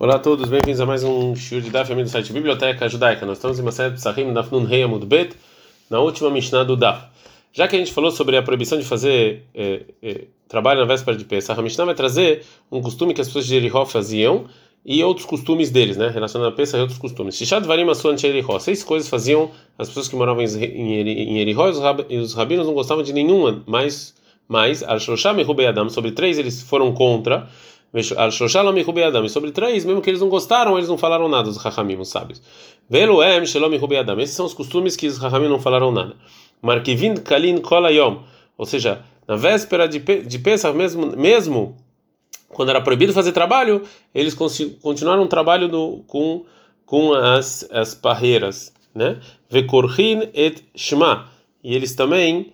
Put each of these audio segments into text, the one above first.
Olá a todos, bem-vindos a mais um show de Daf, do site Biblioteca Judaica. Nós estamos em Maset Psachim Daf Nun Rei Amud Bet, na última Mishnah do Daf. Já que a gente falou sobre a proibição de fazer é, é, trabalho na véspera de Pesach, a Mishnah vai trazer um costume que as pessoas de Jericó faziam e outros costumes deles, né, relacionados a Pesach e outros costumes. Shishad Varim Asuan Jericó, seis coisas faziam as pessoas que moravam em Jericó e os rabinos não gostavam de nenhuma, mas, mas Al-Shosham e Adam, sobre três eles foram contra sobre três, mesmo que eles não gostaram, eles não falaram nada, os Rahamim, os sábios. Adam. Esses são os costumes que os Rahamim não falaram nada. Markivin Kalin Kolayom. Ou seja, na véspera de, de Pesach, mesmo, mesmo quando era proibido fazer trabalho, eles continuaram o trabalho do, com, com as, as parreiras. Né? Vekorhin et Shema. E eles também.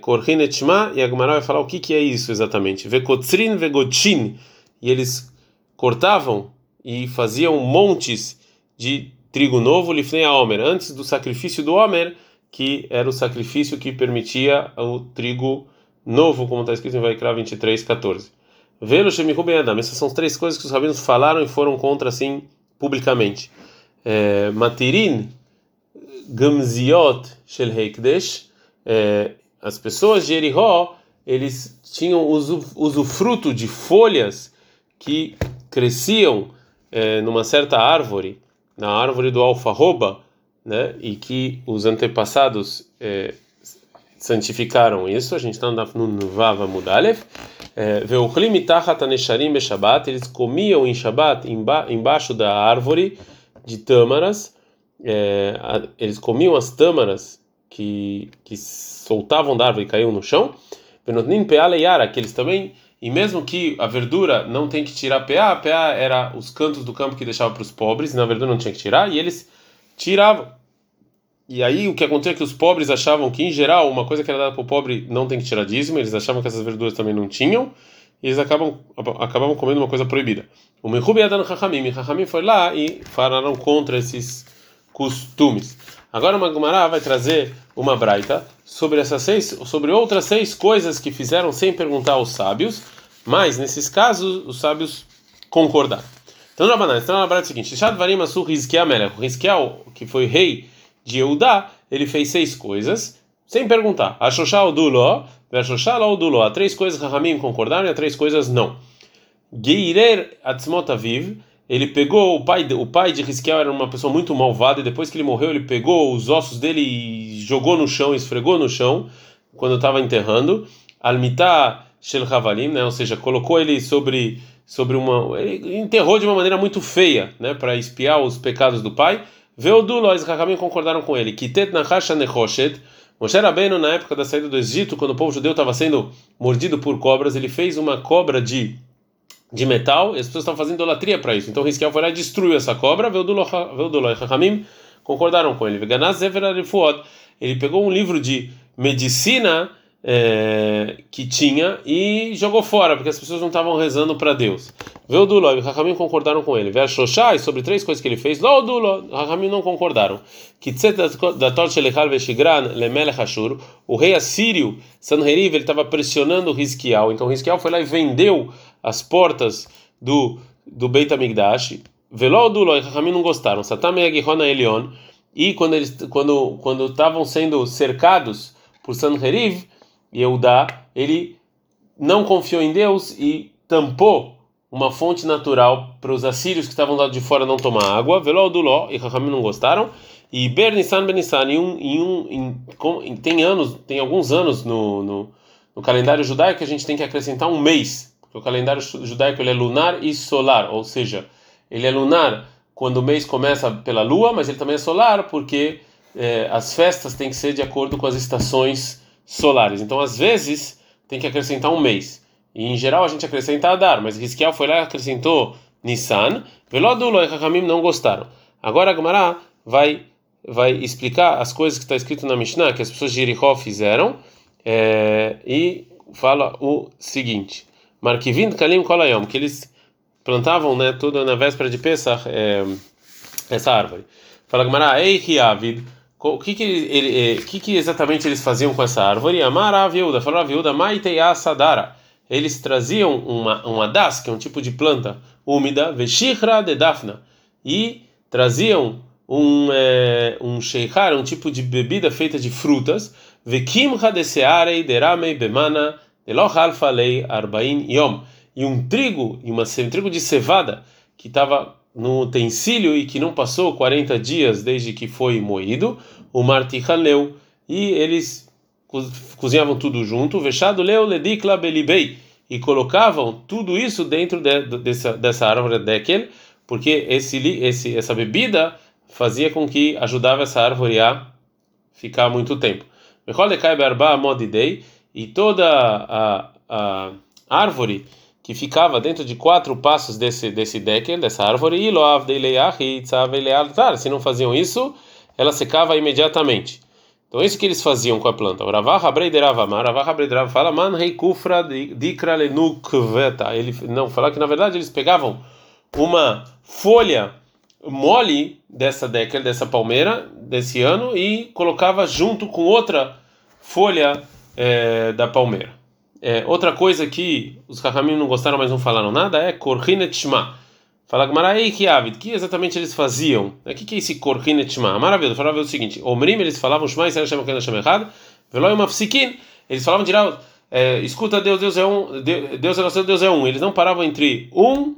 Korhin et Shema. E a Gemara vai falar o que, que é isso exatamente. Vekotzrin Vegotin e eles cortavam e faziam montes de trigo novo lifnei a Homer, antes do sacrifício do Homer, que era o sacrifício que permitia o trigo novo, como está escrito em Vaikra 23, 14. Velo Shemihu Ben Adam. Essas são três coisas que os rabinos falaram e foram contra assim publicamente. É, Matirin Gamziot Shel Heikdesh. É, as pessoas de Erihó, eles tinham usufruto de folhas que cresciam é, numa certa árvore, na árvore do alfarroba, né, e que os antepassados é, santificaram isso. A gente está no Vava Mudalev. É, eles comiam em Shabat embaixo da árvore de tâmaras. É, eles comiam as tâmaras que, que soltavam da árvore e caíam no chão. que eles também e mesmo que a verdura não tem que tirar PA, PA era os cantos do campo que deixava para os pobres, e na verdura não tinha que tirar, e eles tiravam. E aí o que acontecia é que os pobres achavam que, em geral, uma coisa que era dada para o pobre não tem que tirar dízimo, eles achavam que essas verduras também não tinham, e eles acabam, acabavam comendo uma coisa proibida. O Mehubi Adan Chachamim, Chachamim foi lá e falaram contra esses costumes. Agora o Magmará vai trazer uma braita sobre essas seis, sobre outras seis coisas que fizeram sem perguntar aos sábios, mas nesses casos os sábios concordaram. Então, na banana, então é o seguinte: Shad Varim Asur Melech, que foi rei de Eudá, ele fez seis coisas sem perguntar. Ashoshá Odulo, Veshoshá Odulo, há três coisas Rahamim concordaram e há três coisas não. Geirer Atzmot Aviv, ele pegou o pai, o pai de Risquiel era uma pessoa muito malvada e depois que ele morreu ele pegou os ossos dele e jogou no chão, esfregou no chão quando estava enterrando. Almitá Shel Havalim, né? Ou seja, colocou ele sobre sobre uma ele enterrou de uma maneira muito feia, né, para espiar os pecados do pai. Veodulo os Hakamim concordaram com ele. Kitet Nachasha Nechoshet Moshe Rabbeinu, na época da saída do Egito, quando o povo judeu estava sendo mordido por cobras, ele fez uma cobra de de metal, e as pessoas estão fazendo idolatria para isso. Então Risquiel foi lá e destruiu essa cobra, Veuduloi Chachamim concordaram com ele. Ele pegou um livro de medicina é, que tinha e jogou fora, porque as pessoas não estavam rezando para Deus. Veuduloi e Chachamim concordaram com ele. Veshoshai, sobre três coisas que ele fez, Lodulo, Chachamim não concordaram. Da o rei assírio Sanheriv, ele estava pressionando Risquiel, então Risquiel foi lá e vendeu as portas do do Beit Hamikdash, Veló Loi, Rahamim não gostaram. Satam e Elion, e quando eles quando quando estavam sendo cercados por Sanheriv, Yehudá, ele não confiou em Deus e tampou uma fonte natural para os assírios que estavam lá de fora não tomar água. Veló do Ló, e Rahamim não gostaram. E Bernissan Benissan, em um, em um em, tem anos, tem alguns anos no, no, no calendário judaico que a gente tem que acrescentar um mês porque o calendário judaico ele é lunar e solar, ou seja, ele é lunar quando o mês começa pela lua, mas ele também é solar porque é, as festas têm que ser de acordo com as estações solares. Então, às vezes, tem que acrescentar um mês. E em geral a gente acrescenta Adar, mas Risquiel foi lá e acrescentou Nissan. Velodulo e Hakamim não gostaram. Agora a Gemara vai vai explicar as coisas que está escrito na Mishnah que as pessoas de Jericó fizeram é, e fala o seguinte. Markivin Kalim Kolayom, que eles plantavam, né, tudo na véspera de Pesach, é, essa árvore. Fala Gamara, ei Riavid, o que que, ele, que que exatamente eles faziam com essa árvore? Amar a viúda, falou a viúda, Maitei Sadara. Eles traziam uma, uma das, que é um tipo de planta, úmida, veshihra de dafna, e traziam um é, um sheikar, um tipo de bebida feita de frutas, vekimha de searei deramei bemana elohal falei arbain yom, e um trigo, e uma, um trigo de cevada que estava no utensílio e que não passou 40 dias desde que foi moído, o martichaneu, e eles cozinhavam tudo junto, vexado leu ledikla belibei, e colocavam tudo isso dentro de, dessa, dessa árvore dekel, porque esse, esse, essa bebida fazia com que ajudava essa árvore a ficar muito tempo. E toda a, a árvore que ficava dentro de quatro passos desse desse dekel, dessa árvore, se não faziam isso, ela secava imediatamente. Então, isso que eles faziam com a planta. Fala, man rei kufra dikra. Ele não, fala que na verdade eles pegavam uma folha mole dessa década, dessa palmeira, desse ano, e colocava junto com outra folha é, da palmeira. É, outra coisa que os Kahamim não gostaram, mas não falaram nada, é Korhinet Shma Fala que Avid, que exatamente eles faziam? O que, que é esse Korhinet Shema? Maravilha, falava o seguinte: Omrim, eles falavam Shema, Israel Shem, Ken Hashem Echad, Veloy Mafsikin, eles falavam direto, é, escuta Deus, Deus é um, Deus é nosso Deus é um. Eles não paravam entre um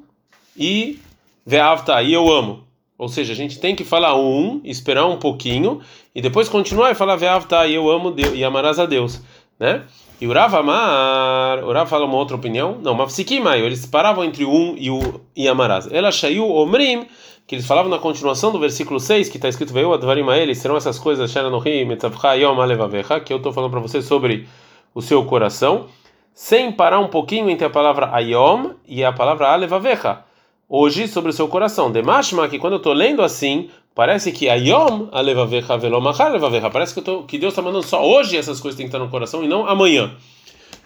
e Veavta, e eu amo. Ou seja, a gente tem que falar um, esperar um pouquinho e depois continuar e falar Veavta, e eu amo Deus, e amarás a Deus, né? E o Rav Amar, o Rav fala uma outra opinião. Não, Mafsikimayo, eles paravam entre um e o Yamaraz. Ela Shayu Omrim, que eles falavam na continuação do versículo 6, que está escrito Veio Advarim eles serão essas coisas, que eu estou falando para você sobre o seu coração, sem parar um pouquinho entre a palavra Ayom e a palavra Alevavecha. Hoje, sobre o seu coração. Demashma, que quando eu estou lendo assim, Parece que Ayom alevavecha velomachar alevavecha. Parece que, tô, que Deus está mandando só hoje essas coisas tem que estar no coração e não amanhã.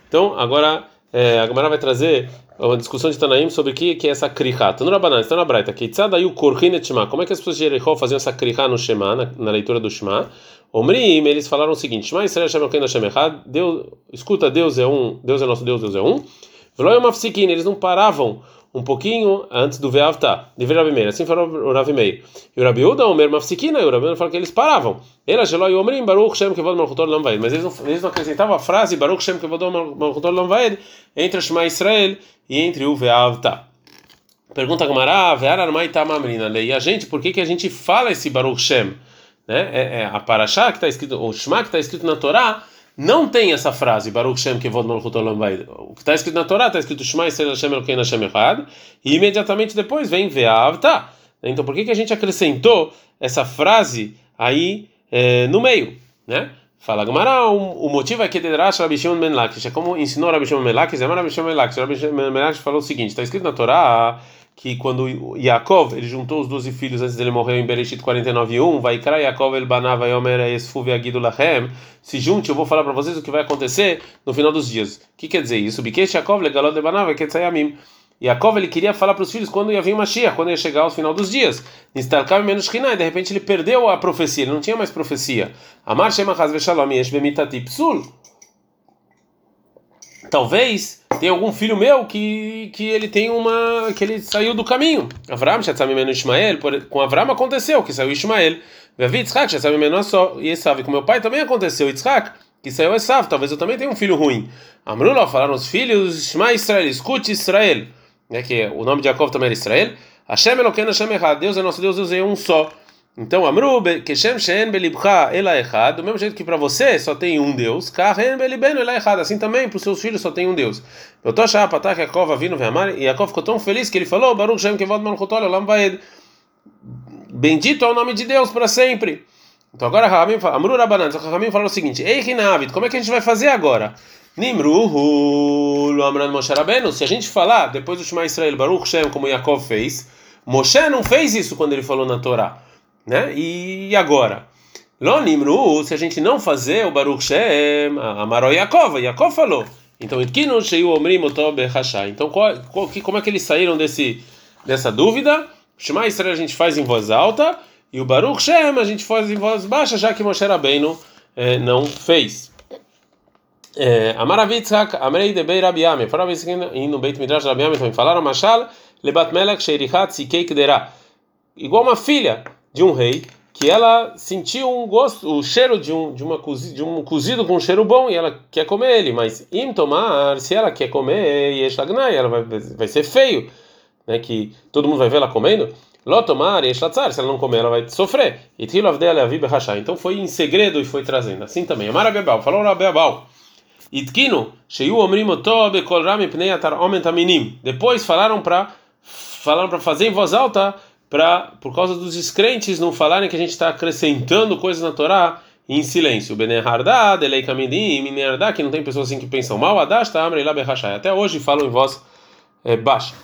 Então, agora é, a Gamara vai trazer uma discussão de Tanaim sobre o que, que é essa kriha. Então, no Rabanan, está na Braita. Keitzadayu korhinet shema. Como é que as pessoas de Jericó faziam essa kriha no Shema, na, na, leitura do Shema? Omrim, eles falaram o seguinte: Shema Israel Shem Elokeinu Hashem Echad. Deus, escuta, Deus é um, Deus é nosso Deus, Deus é um. Veloy Mafsikin, eles não paravam um pouquinho antes do Veavta, de Rabi Meir. Assim falou o Rabi Meir. E o Rabi Uda, Omer Mafsikina, e o Rabi Uda falou que eles paravam. Shem. Mas eles não, eles não acrescentavam a frase Baruch Shem Kevod Malchutor Lamvaed entre o Shema Israel e entre o Veavta. Pergunta a Gamara, Vear Armai Tamamrina. E a gente, por que, que a gente fala esse Baruch Shem? Né? É, é a Parashá que está escrito, o Shema que está escrito na Torá, não tem essa frase, Baruch Shem Kevod Malchut Olam. O que está escrito na Torá está escrito Shema Yisrael Hashem Elokein Hashem Echad, e imediatamente depois vem Ve'av tá. Então por que, que a gente acrescentou essa frase aí é, no meio, né? Fala Gamara, o, o motivo é que Dedrash Rabi Shimon Ben Lakish, é como ensinou Rabi Shimon Ben Lakish, é Rabi Shimon Ben Lakish. Rabi Shimon Ben Lakish falou o seguinte, está escrito na Torá que quando Yaakov ele juntou os 12 filhos antes dele morrer em Bereshit 49:1, vai crer Yaakov el banava yomer esfuv agidu lachem, se junte, eu vou falar para vocês o que vai acontecer no final dos dias. O que quer dizer isso? Bikesh Yaakov legalot de banava ketzayamim. Yaakov ele queria falar para os filhos quando ia vir Mashiach, quando ia chegar ao final dos dias. Instalkam menos e de repente ele perdeu a profecia, ele não tinha mais profecia. Amar shema chaz veshalom yesh bemitati psul. Talvez tem algum filho meu que, que ele tem uma que ele saiu do caminho. Avram Shatzamimenu Ismael, com Avram aconteceu que saiu Ismael. Davi Yitzhak Shatzamimenu só e Esav, com meu pai também aconteceu Yitzhak, que saiu Esav, talvez eu também tenha um filho ruim. Amrullah falaram os filhos Shema Israel, escute Israel, né, que o nome de Jacob também era Israel. Hashem Elokeinu Hashem Deus é nosso Deus, Deus é um só. Então, Amru, Keshem Shen Belibcha Ela Echad, do mesmo jeito que para você só tem um Deus, Kahen Belibeno Ela Echad, assim também para os seus filhos só tem um Deus. Eu tô achando Patak Yaakov vindo Veamar, e Yaakov ficou tão feliz que ele falou, Baruch Shem Kevod Malchutol Olam Vaed. Bendito é o nome de Deus para sempre. Então agora fala, Amru Rabanan, Ramim falou o seguinte: Ei Rinavid, como é que a gente vai fazer agora? Nimruhu Amran Moshe Rabenu, se a gente falar depois do Shema Israel Baruch Shem como Yaakov fez, Moshe não fez isso quando ele falou na Torá né? E agora? Lonimru, se a gente não fazer o Baruch Shem, Amaró Yaakov, Yaakov falou. Então, Itkinu Sheiu Omrim Otobe Hashai. Então, qual, qual, como é que eles saíram desse, dessa dúvida? Shema Israel a gente faz em voz alta e o Baruch Shem a gente faz em voz baixa, já que Moshe Rabbeinu eh, não fez. Amaravitzak, Amrei de Bei Rabi Yame. Falaram isso no Beit Midrash Rabi Yame também. Falaram Mashal lebat melech sheirichat sikei kderá. Igual uma filha de um rei que ela sentiu um gosto, o cheiro de um de uma de um cozido com um cheiro bom e ela quer comer ele, mas im tomar, se ela quer comer yeshlagnai, ela vai vai ser feio, né, que todo mundo vai ver ela comendo. Lotomar yeshlatzar, se ela não comer ela vai sofrer. E tilov dela avi berachá. Então foi em segredo e foi trazendo. Assim também. Amar Abebal, falou Abebal. Itkinu, sheyu omrim oto bekol rami pnei atar omen taminim. Depois falaram para falaram para fazer em voz alta por causa dos descrentes não falarem que a gente está acrescentando coisas na Torá em silêncio. Benehardá, delei kamidim, minehardá, que não tem pessoas assim que pensam mal, adash tá amrei lá Até hoje falam em voz é, baixa.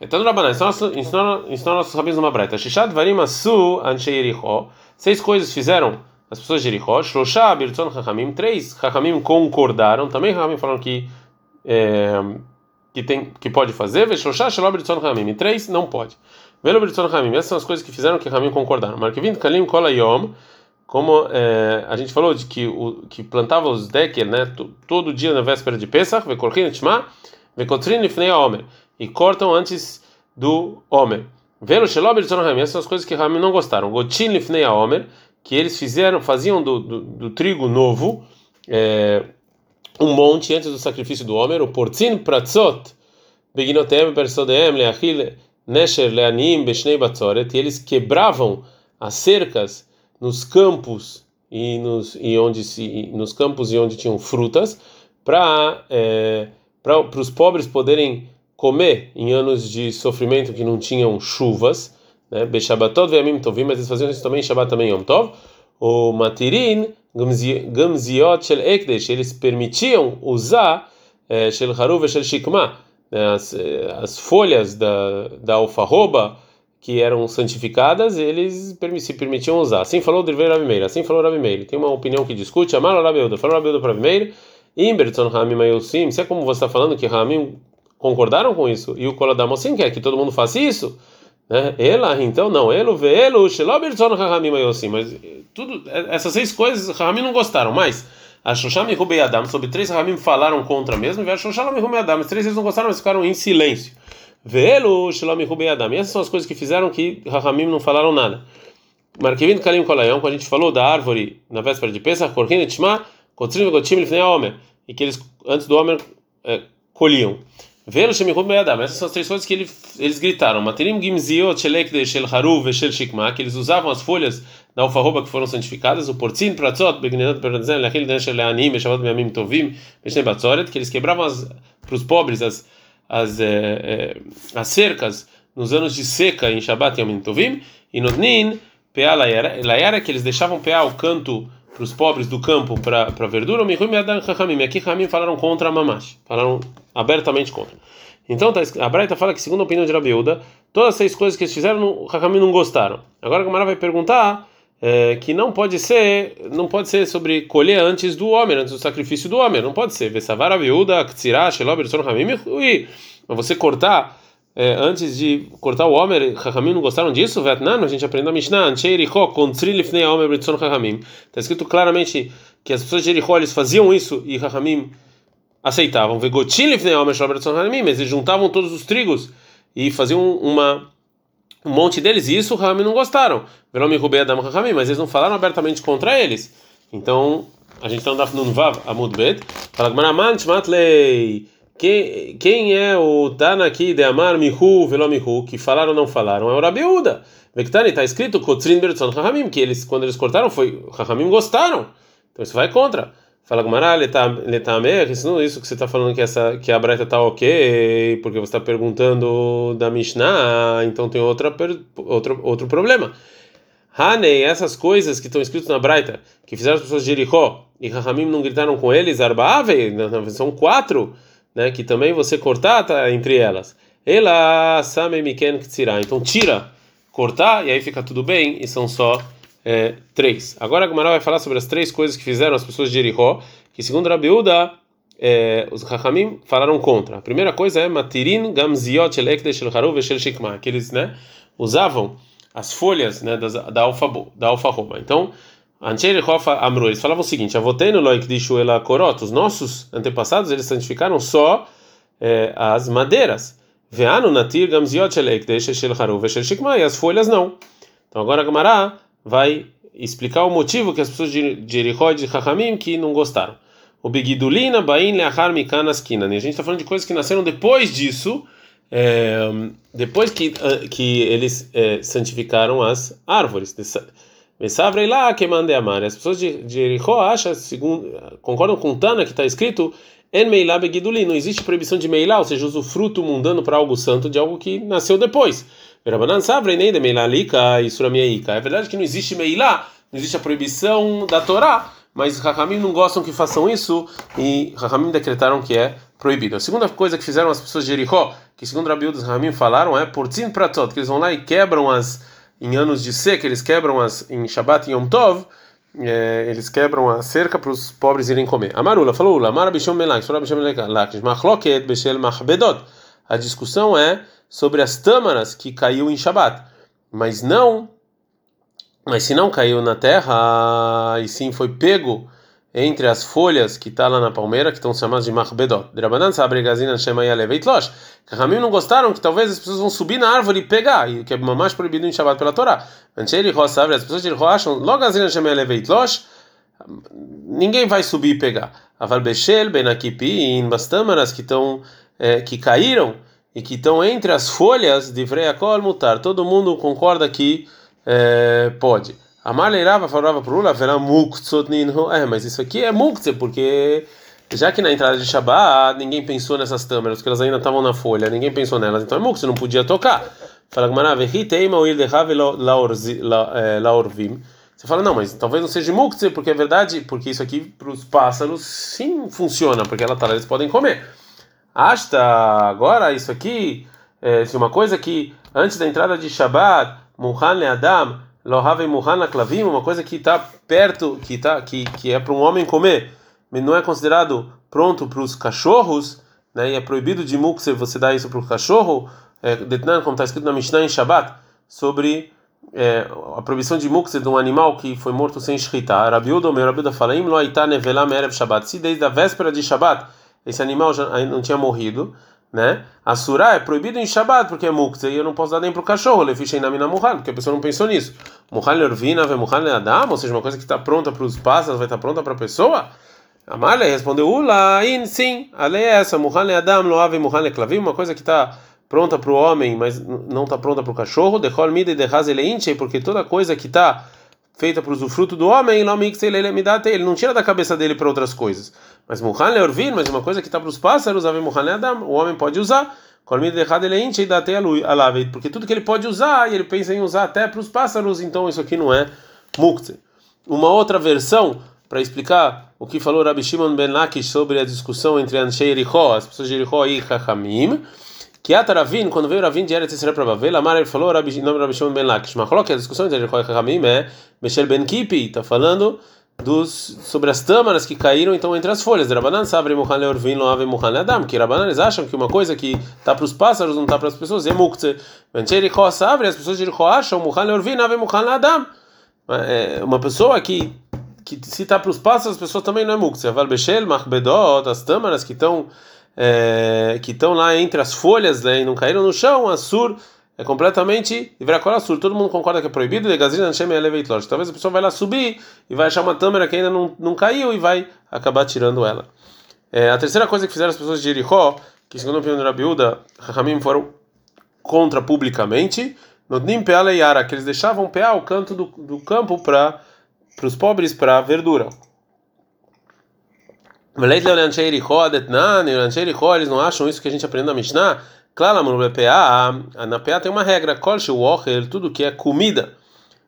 Então, Rabanan, ensinou nossos rabinos numa breta. Shishad varim asu anshei Yericho. Seis coisas fizeram as pessoas de Yericho. Shloshá birtzon hachamim. Três hachamim concordaram. Também hachamim falaram que é, que tem que pode fazer. Shloshá shelo birtzon hachamim. Três não pode. Velo birtzon hachamim. Essas são as coisas que fizeram que hachamim concordaram. Markevin kalim kola. Como é, a gente falou de que o que plantava os deker, né, todo dia na véspera de Pesach, vekorchin etma, vekotrin lifnei omer e cortam antes do Homer. Velo Shelob Essas são as coisas que Ramim não gostaram. Gotin Lifnei a Homer, que eles fizeram, faziam do, do, do trigo novo é, um monte antes do sacrifício do Homer. O Portzin Pratzot, Beginotem Persodem, Leachil Nesher Leanim Beshnei Batzoret, e eles quebravam as cercas nos campos e nos e onde se nos campos e onde tinham frutas para é, para os pobres poderem comer em anos de sofrimento que não tinham chuvas, né? Beshabatot ve'amim tovim, mas eles faziam isso também em Shabbat também Yom Tov. O matirin gamziot shel ekdesh, eles permitiam usar eh, shel haruv e shel shikma? As, eh, as folhas da da alfarroba que eram santificadas, eles se permitiam usar. Assim falou o Driver Rabi Meir, assim falou Rabi Meir. Tem uma opinião que discute, Amar Rabi Yehuda, falou Rabi Yehuda para Rabi Meir, Imberton Hamim Ayosim, se é como você está falando que Hamim concordaram com isso. E o Koladamossim quer que todo mundo faça isso. Né? Ela, então, não. Elo, velo, shelobertzon rahamim ayosim. Mas tudo, essas seis coisas, rahamim não gostaram. Mas a Shosham e Rubei Adam, sobre três rahamim falaram contra mesmo. E a Shosham e Rubei Adam, três eles não gostaram, mas ficaram em silêncio. Velo, shalom e Rubei Adam. E essas são as coisas que fizeram que rahamim não falaram nada. Markevin Kalim Kolayão, quando a gente falou da árvore na véspera de Pesach, Korkin Etshma, Kotrim Gotim Lifnei Homer. E que eles, antes do Homer, é, colhiam. Velo Shemihud Me'adam. Essas são as três coisas que ele, eles gritaram. Materim Gimziot Shelek Shel Haruv Shel Shikma, que eles usavam as folhas da alfarroba que foram santificadas, o Portzin Pratzot, Begnenot Pernazen, Lachil Den Shel Leanim, Meshavat Meamim Tovim, Meshne Batzoret, que eles quebravam para os pobres as, as, é, as cercas nos anos de seca em Shabbat e Yamim Tovim, e Nodnin, Pea Layara, que eles deixavam pear o canto para os pobres do campo para para verdura, o Mihum Yadan Chachamim. Aqui Chachamim falaram contra a Mamash, falaram abertamente contra. Então tá, a Braita fala que, segundo a opinião de Rabiuda, todas as seis coisas que eles fizeram, o Chachamim não gostaram. Agora a Gamara vai perguntar é, que não pode ser, não pode ser sobre colher antes do homem, antes do sacrifício do homem, não pode ser. Vesavar Rabiuda, Ktsirah, Shelob, mas você cortar é, antes de cortar o Homer, Chachamim não gostaram disso? Vietnã, a gente aprendeu a Mishnah, Ancheiricho, Kontrilifnei Homer, Britson Chachamim. Está escrito claramente que as pessoas de Jericho eles faziam isso e Chachamim aceitavam. Vegotilifnei Homer, Britson Chachamim, eles juntavam todos os trigos e faziam uma um monte deles, e isso Chachamim não gostaram. Velomi Rubei Adam Chachamim, mas eles não falaram abertamente contra eles. Então, a gente está no Daf Vav, Amud Bet, fala Gmaraman, Shmatlei. Quem, é o Tana aqui de Amar Mihu Velomihu, que falaram ou não falaram? É o Rabiuda. Vektani está escrito Kotrin Bertzon Rahamim, que eles, quando eles cortaram, foi Rahamim gostaram. Então isso vai contra. Fala Gumará, Letamer, isso, isso que você está falando que, essa, que a Breta está ok, porque você está perguntando da Mishnah, então tem outra, outro, outro problema. Hanei, essas coisas que estão escritas na Braita, que fizeram as pessoas de Jericó, e Rahamim não gritaram com eles, Arbaave, são quatro né, que também você cortar tá, entre elas. Ela same miken ktsira. Então tira, cortar e aí fica tudo bem e são só é, três. Agora a Gemara vai falar sobre as três coisas que fizeram as pessoas de Jericó, que segundo Rabiuda, é, os Hachamim falaram contra. A primeira coisa é matirin gamziot el shel shikma, que eles, né, usavam as folhas, né, das, da alfa da alfarroba. Então Amru, eles falavam o seguinte: Avotenu loik dishu ela korot. Os nossos antepassados eles santificaram só é, as madeiras. Veano natir gamziot shel ekdesh shel shikma, e as folhas não. Então agora a Gemara vai explicar o motivo que as pessoas de Jericó e de Chachamim que não gostaram. O Begidulina Bain Leachar Mikanas Kinan. E a gente está falando de coisas que nasceram depois disso, é, depois que, ah, que eles é, santificaram as árvores. Mesavrei lá que mande amar. As pessoas de, Jericó acham, segundo, concordam com Tana que está escrito En Meilá Begiduli. Não existe proibição de Meilá, ou seja, usa o fruto mundano para algo santo de algo que nasceu depois. Rabanan Savrei nem de Meilá Lika e Suramiaika. É verdade que não existe Meilá, não existe a proibição da Torá mas Rahamim não gostam que façam isso e Rahamim decretaram que é proibido. A segunda coisa que fizeram as pessoas de Jericó, que segundo Rabi dos Rahamim falaram, é por Tzin Pratot, que eles vão lá e quebram as, em anos de seca, eles quebram as, em Shabbat e Yom Tov, é, eles quebram a cerca para os pobres irem comer. Amarula falou, Lamara Bishom Melak, Bishom Melak, Machloket Beshel Machbedot. A discussão é sobre as tâmaras que caiu em Shabbat, mas não mas se não caiu na terra, e sim foi pego entre as folhas que está lá na palmeira, que estão chamadas de Machbedot. Drabanan sabe gazina chama Yaleveitlosh. Ramim não gostaram que talvez as pessoas vão subir na árvore e pegar, e que é mais proibido em Shabbat pela Torá. Ancheri sabe, as pessoas de Ro acham, logo chama Yaleveitlosh, ninguém vai subir e pegar. Aval Beshel, Benakipin, Bastamaras que estão é, que caíram e que estão entre as folhas de Vreakol Mutar. Todo mundo concorda que é, pode. A Marleirava falava para o Lula, é, mas isso aqui é muktzeh, porque já que na entrada de Shabbat ninguém pensou nessas tâmaras, porque elas ainda estavam na folha, ninguém pensou nelas, então é muktzeh, não podia tocar. Fala laorvim. Você fala, não, mas talvez não seja muktzeh, porque é verdade, porque isso aqui para os pássaros sim funciona, porque ela tá eles podem comer. Asta, agora isso aqui, é, uma coisa que antes da entrada de Shabbat Muhan Adam, Lohave Muhan Klavim, uma coisa que está perto, que, tá, que, que é para um homem comer, mas não é considerado pronto para os cachorros, né, e é proibido de mukse você dar isso para o cachorro, é, como está escrito na Mishnah em Shabbat, sobre é, a proibição de mukse de um animal que foi morto sem shkita. Rabiuda, meu Rabiuda fala, Im lo aita nevelam erev Shabbat. Se desde a véspera de Shabbat esse animal já não tinha morrido, né? A surá é proibido em Shabbat porque é muktzeh e eu não posso dar nem para o cachorro, lefichei na mina muhan, porque a pessoa não pensou nisso. Muhan lervina ve muhan adam, ou seja, uma coisa que está pronta para os pássaros vai estar tá pronta para a pessoa? Amalei respondeu, ula, in, sim, a lei é essa, muhan adam lo ave muhan klavim, uma coisa que está pronta para o homem, mas não está pronta para o cachorro, dechol mida e dehaz porque toda coisa que está feita para o usufruto do homem, ele não tira da cabeça dele para outras coisas. Mas Muhan Leorvin, mas uma coisa que está para os pássaros, o homem pode usar. Porque tudo que ele pode usar, e ele pensa em usar até para os pássaros, então isso aqui não é mukte. Uma outra versão, para explicar o que falou Rabi Shimon Ben Lakish sobre a discussão entre Anshei Yerikó, as pessoas de Yerikó e Chachamim, que Ataravin, quando veio Ravin de Eretz Israel para Bavel, Amar ele falou, Rabi, nome Rabi Shimon Ben Lakish, mas que a discussão entre Yerikó e Chachamim é Meshel Ben Kipi, está falando dos sobre as tâmaras que caíram então entre as folhas. Rabanan sabe Muhan Leorvin Loave Muhan Adam, que Rabanan eles acham que uma coisa que tá para os pássaros não tá para as pessoas, é muktzeh. Venchericho sabe, as pessoas de Jericho acham Muhan Leorvin Loave Muhan Adam. É, uma pessoa que que se tá para os pássaros, as pessoas também não é muktzeh. Val Beshel, Machbedot, as tâmaras que estão é, que estão lá entre as folhas né, e não caíram no chão, Assur é completamente Ivrakorasur. Todo mundo concorda que é proibido, talvez a pessoa vai lá subir e vai achar uma tâmara que ainda não, não caiu e vai acabar tirando ela. É, a terceira coisa que fizeram as pessoas de Jericó, que segundo a opinião da Rabiúda, Rahamim foram contra publicamente, no Nimpeala e Yara, que eles deixavam pear o canto do, do campo para os pobres para verdura. Eles não acham isso que a gente aprende na Mishnah Claro, no PA, na PA tem uma regra, kolche tudo que é comida,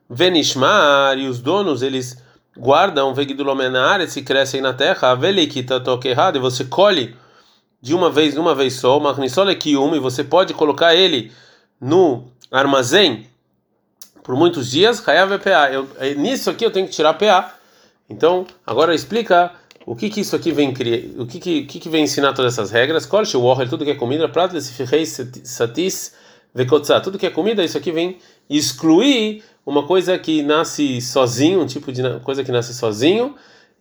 venishmar, e os donos, eles guardam vegidulomenar, se crescem na terra, velikita toque errado, e você colhe de uma vez, uma vez só, magnisole uma e você pode colocar ele no armazém por muitos dias, hayav PA. Eu, nisso aqui eu tenho que tirar PA. Então, agora explica o que que isso aqui vem criar? O que que, que que vem ensinar todas essas regras? Kolche wohel, tudo que é comida, prato satis vekotza, tudo que é comida, isso aqui vem excluir uma coisa que nasce sozinho, um tipo de coisa que nasce sozinho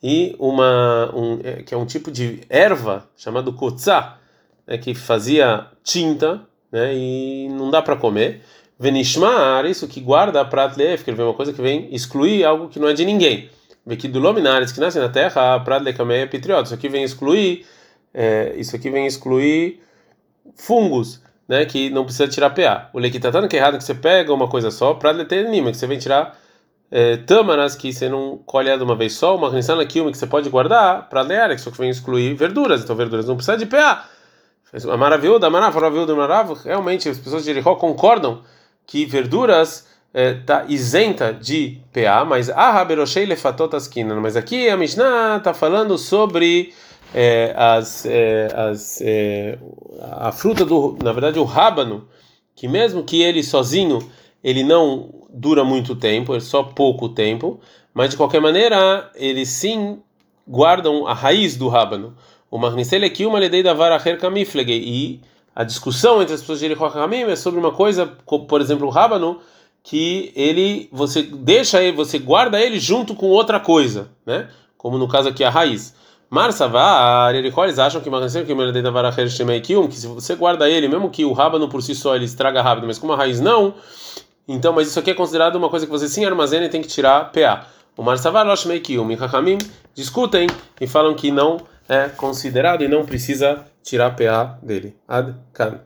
e uma um, é, que é um tipo de erva chamado kotza, né, que fazia tinta né? E não dá para comer. Venishmar, isso que guarda prat lef, que ele vem uma coisa que vem excluir algo que não é de ninguém. Aqui do lominares que nasce na terra, é pitriota. Isso aqui vem excluir, é, isso aqui vem excluir fungos, né? Que não precisa tirar PA. O lequitatano que é errado que você pega uma coisa só, prat letenima, que você vem tirar é, tâmaras que você não colhe de uma vez só, uma criança aqui, uma que você pode guardar para ler, que só vem excluir verduras, então verduras não precisa de PA. A maravilha, a maravilha, a maravilha, realmente as pessoas de Jericó concordam que verduras está é, isenta de PA, mas a Haberoshei lefatotaskina. Mas aqui a Mishnah está falando sobre é, as, é, as, é, a fruta do, na verdade, o rábano, que mesmo que ele sozinho ele não dura muito tempo, é só pouco tempo, mas de qualquer maneira eles sim guardam a raiz do rábano. O Magnicel aqui uma lei da vara kamiflege e a discussão entre as pessoas de Jericó é sobre uma coisa, por exemplo, o rábano, que ele você deixa ele, você guarda ele junto com outra coisa, né? Como no caso aqui a raiz. Marsavar, eles acham que que uma se você guarda ele, mesmo que o rábano por si só ele estraga rápido, mas como a raiz não, então, mas isso aqui é considerado uma coisa que você sim armazena e tem que tirar PA. O Marsavar Loshmeikiu, Mikhakamim discutem e falam que não é considerado e não precisa tirar PA dele. Ad kan.